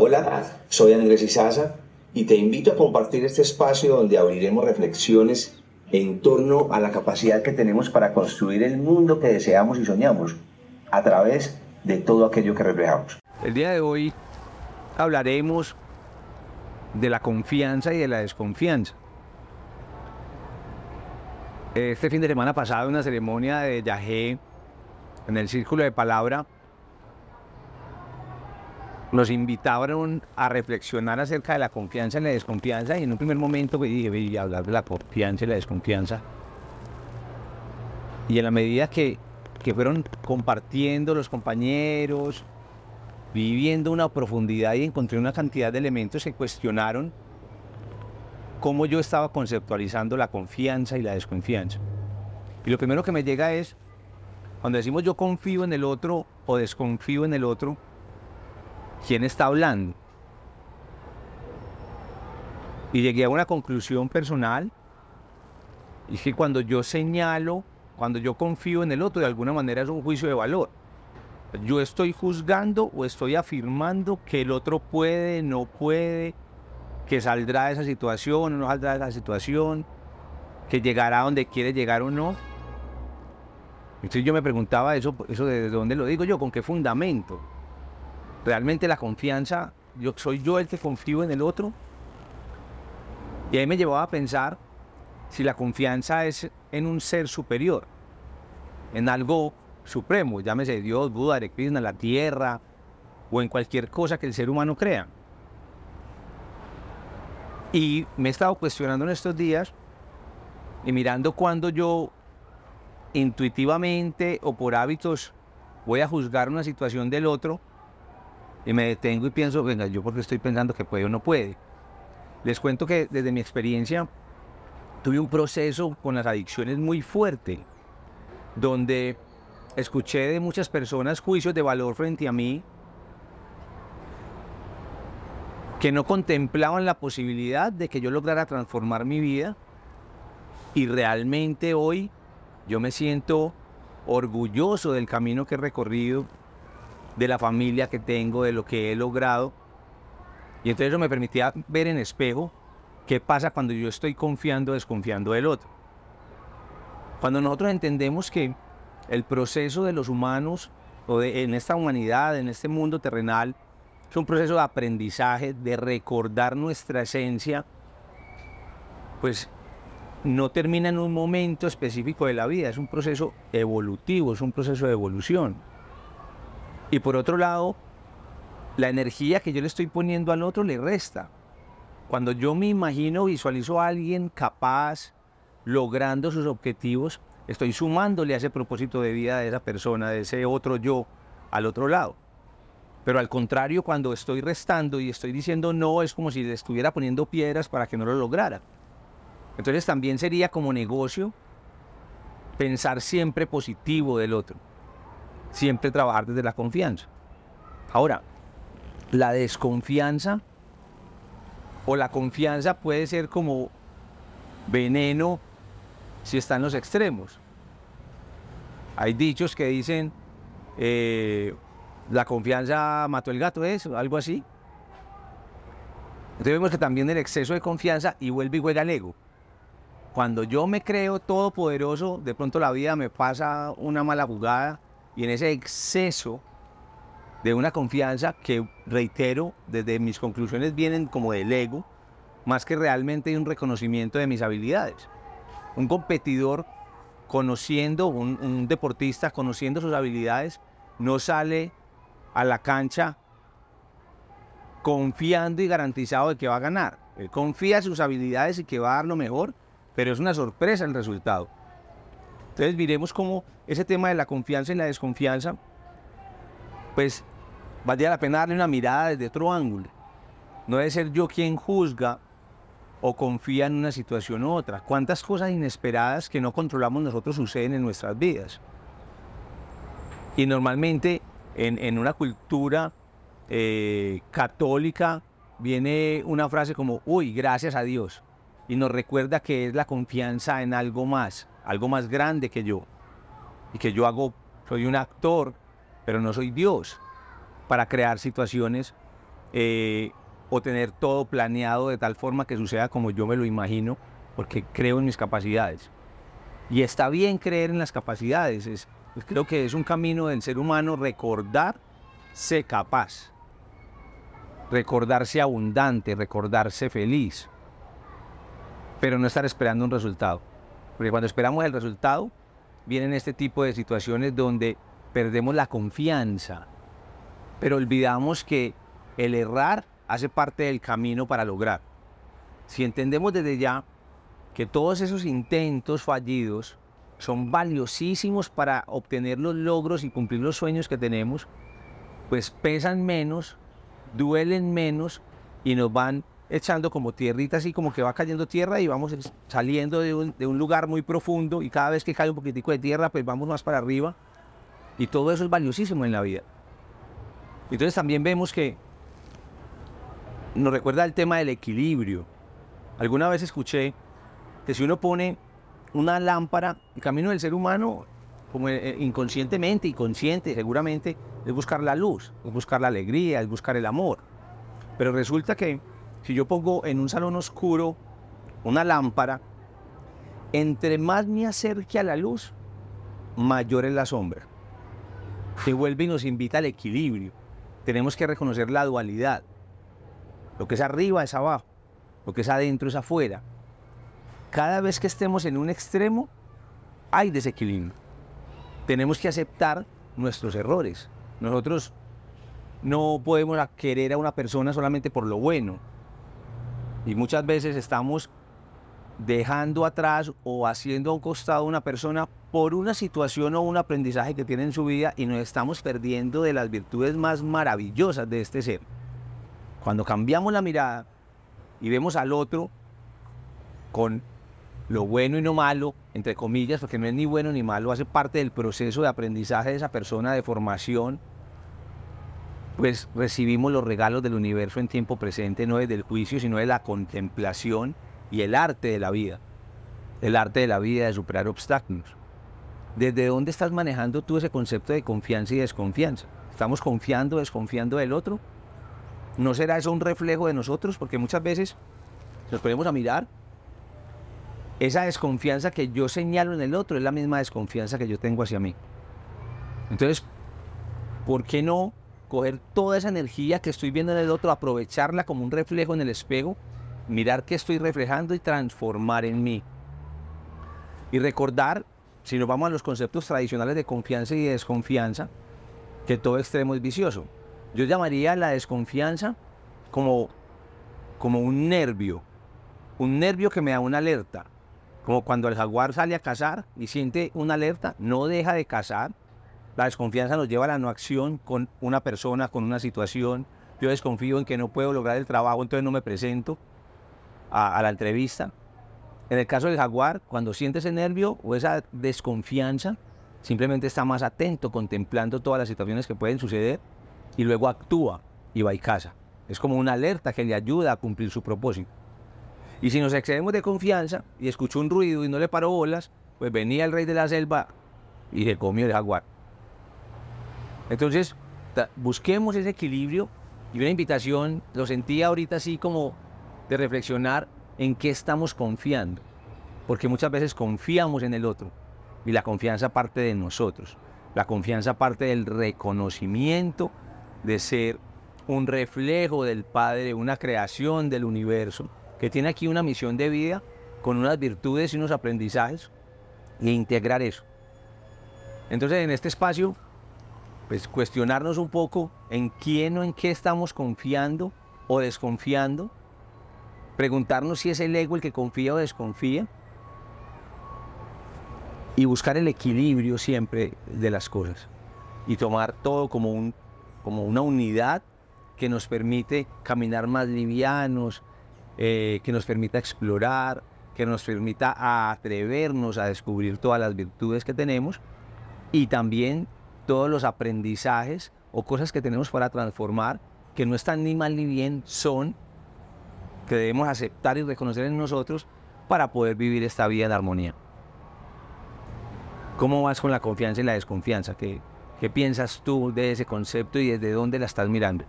Hola, soy Andrés Izaza y te invito a compartir este espacio donde abriremos reflexiones en torno a la capacidad que tenemos para construir el mundo que deseamos y soñamos a través de todo aquello que reflejamos. El día de hoy hablaremos de la confianza y de la desconfianza. Este fin de semana pasado, una ceremonia de Yahé en el Círculo de Palabra, nos invitaron a reflexionar acerca de la confianza y la desconfianza y en un primer momento pues, dije, a hablar de la confianza y la desconfianza. Y en la medida que, que fueron compartiendo los compañeros, viviendo una profundidad y encontré una cantidad de elementos que cuestionaron cómo yo estaba conceptualizando la confianza y la desconfianza. Y lo primero que me llega es, cuando decimos yo confío en el otro o desconfío en el otro, ¿quién está hablando? Y llegué a una conclusión personal, y es que cuando yo señalo, cuando yo confío en el otro, de alguna manera es un juicio de valor. Yo estoy juzgando o estoy afirmando que el otro puede, no puede, que saldrá de esa situación o no saldrá de esa situación, que llegará donde quiere llegar o no. Entonces yo me preguntaba eso, eso de dónde lo digo yo, con qué fundamento. Realmente la confianza, yo soy yo el que confío en el otro. Y ahí me llevaba a pensar si la confianza es en un ser superior, en algo supremo, llámese Dios, Buda, Hare Krishna, la tierra o en cualquier cosa que el ser humano crea. Y me he estado cuestionando en estos días y mirando cuando yo intuitivamente o por hábitos voy a juzgar una situación del otro y me detengo y pienso, venga, yo porque estoy pensando que puede o no puede. Les cuento que desde mi experiencia tuve un proceso con las adicciones muy fuerte, donde escuché de muchas personas juicios de valor frente a mí que no contemplaban la posibilidad de que yo lograra transformar mi vida y realmente hoy yo me siento orgulloso del camino que he recorrido, de la familia que tengo, de lo que he logrado. Y entonces eso me permitía ver en espejo qué pasa cuando yo estoy confiando o desconfiando del otro. Cuando nosotros entendemos que el proceso de los humanos o de, en esta humanidad, en este mundo terrenal, es un proceso de aprendizaje, de recordar nuestra esencia, pues no termina en un momento específico de la vida, es un proceso evolutivo, es un proceso de evolución. Y por otro lado, la energía que yo le estoy poniendo al otro le resta. Cuando yo me imagino, visualizo a alguien capaz, logrando sus objetivos, estoy sumándole a ese propósito de vida de esa persona, de ese otro yo, al otro lado. Pero al contrario, cuando estoy restando y estoy diciendo no, es como si le estuviera poniendo piedras para que no lo lograra. Entonces también sería como negocio pensar siempre positivo del otro, siempre trabajar desde la confianza. Ahora, la desconfianza o la confianza puede ser como veneno si está en los extremos. Hay dichos que dicen, eh, la confianza mató el gato, ¿es? Algo así. Entonces vemos que también el exceso de confianza y vuelve y juega el ego. Cuando yo me creo todopoderoso, de pronto la vida me pasa una mala jugada y en ese exceso de una confianza que, reitero, desde mis conclusiones vienen como del ego, más que realmente un reconocimiento de mis habilidades. Un competidor conociendo, un, un deportista conociendo sus habilidades, no sale a la cancha confiando y garantizado de que va a ganar. Él confía en sus habilidades y que va a dar lo mejor, pero es una sorpresa el resultado. Entonces miremos cómo ese tema de la confianza y la desconfianza, pues valdría la pena darle una mirada desde otro ángulo. No debe ser yo quien juzga o confía en una situación u otra. ¿Cuántas cosas inesperadas que no controlamos nosotros suceden en nuestras vidas? Y normalmente en, una cultura eh, católica viene una frase como, uy, gracias a Dios y nos recuerda que es la confianza en algo más, algo más grande que yo. Y que yo hago, soy un actor, pero no soy Dios, para crear situaciones eh, o tener todo planeado de tal forma que suceda como yo me lo imagino, porque creo en mis capacidades. Y está bien creer en las capacidades. Es, pues creo que es un camino del ser humano recordarse capaz, recordarse abundante, recordarse feliz, pero no estar esperando un resultado. Porque cuando esperamos el resultado, vienen este tipo de situaciones donde perdemos la confianza, pero olvidamos que el errar hace parte del camino para lograr. Si entendemos desde ya que todos esos intentos fallidos son valiosísimos para obtener los logros y cumplir los sueños que tenemos, pues pesan menos, duelen menos y nos van echando como tierrita así como que va cayendo tierra y vamos saliendo de un, de un, lugar muy profundo y cada vez que cae un poquitico de tierra pues vamos más para arriba y todo eso es valiosísimo en la vida. Entonces también vemos que nos recuerda el tema del equilibrio. Alguna vez escuché que si uno pone una lámpara, el camino del ser humano, como eh, inconscientemente y consciente seguramente, es buscar la luz, es buscar la alegría, es buscar el amor. Pero resulta que si yo pongo en un salón oscuro una lámpara, entre más me acerque a la luz, mayor es la sombra. Se vuelve y nos invita al equilibrio. Tenemos que reconocer la dualidad. Lo que es arriba es abajo, lo que es adentro es afuera. Cada vez que estemos en un extremo, hay desequilibrio. Tenemos que aceptar nuestros errores. Nosotros no podemos querer a una persona solamente por lo bueno. Y muchas veces estamos dejando atrás o haciendo a un costado a una persona por una situación o un aprendizaje que tiene en su vida y nos estamos perdiendo de las virtudes más maravillosas de este ser. Cuando cambiamos la mirada y vemos al otro con lo bueno y no malo, entre comillas, porque no es ni bueno ni malo, hace parte del proceso de aprendizaje de esa persona, de formación, pues recibimos los regalos del universo en tiempo presente, no desde el juicio, sino de la contemplación y el arte de la vida. El arte de la vida de superar obstáculos. ¿Desde dónde estás manejando tú ese concepto de confianza y desconfianza? ¿Estamos confiando, desconfiando del otro? ¿No será eso un reflejo de nosotros? Porque muchas veces nos ponemos a mirar. Esa desconfianza que yo señalo en el otro es la misma desconfianza que yo tengo hacia mí. Entonces, ¿por qué no coger toda esa energía que estoy viendo en el otro, aprovecharla como un reflejo en el espejo, mirar qué estoy reflejando y transformar en mí? Y recordar, si nos vamos a los conceptos tradicionales de confianza y desconfianza, que todo extremo es vicioso. Yo llamaría la desconfianza como, como un nervio, un nervio que me da una alerta. Como cuando el jaguar sale a cazar y siente una alerta, no deja de cazar. La desconfianza nos lleva a la no acción con una persona, con una situación. Yo desconfío en que no puedo lograr el trabajo, entonces no me presento a, la entrevista. En el caso del jaguar, cuando siente ese nervio o esa desconfianza, simplemente está más atento, contemplando todas las situaciones que pueden suceder y luego actúa y va y casa. Es como una alerta que le ayuda a cumplir su propósito. Y si nos excedemos de confianza y escuchó un ruido y no le paró bolas, pues venía el rey de la selva y se comió el jaguar. Entonces, busquemos ese equilibrio y una invitación, lo sentía ahorita así como de reflexionar en qué estamos confiando. Porque muchas veces confiamos en el otro y la confianza parte de nosotros. La confianza parte del reconocimiento de ser un reflejo del Padre, una creación del universo, que tiene aquí una misión de vida con unas virtudes y unos aprendizajes e integrar eso. Entonces en este espacio, pues cuestionarnos un poco en quién o en qué estamos confiando o desconfiando, preguntarnos si es el ego el que confía o desconfía y buscar el equilibrio siempre de las cosas y tomar todo como un como una unidad que nos permite caminar más livianos, eh, que nos permita explorar, que nos permita atrevernos a descubrir todas las virtudes que tenemos y también todos los aprendizajes o cosas que tenemos para transformar, que no están ni mal ni bien, son que debemos aceptar y reconocer en nosotros para poder vivir esta vida en armonía. ¿Cómo vas con la confianza y la desconfianza? que ¿Qué piensas tú de ese concepto y desde dónde la estás mirando?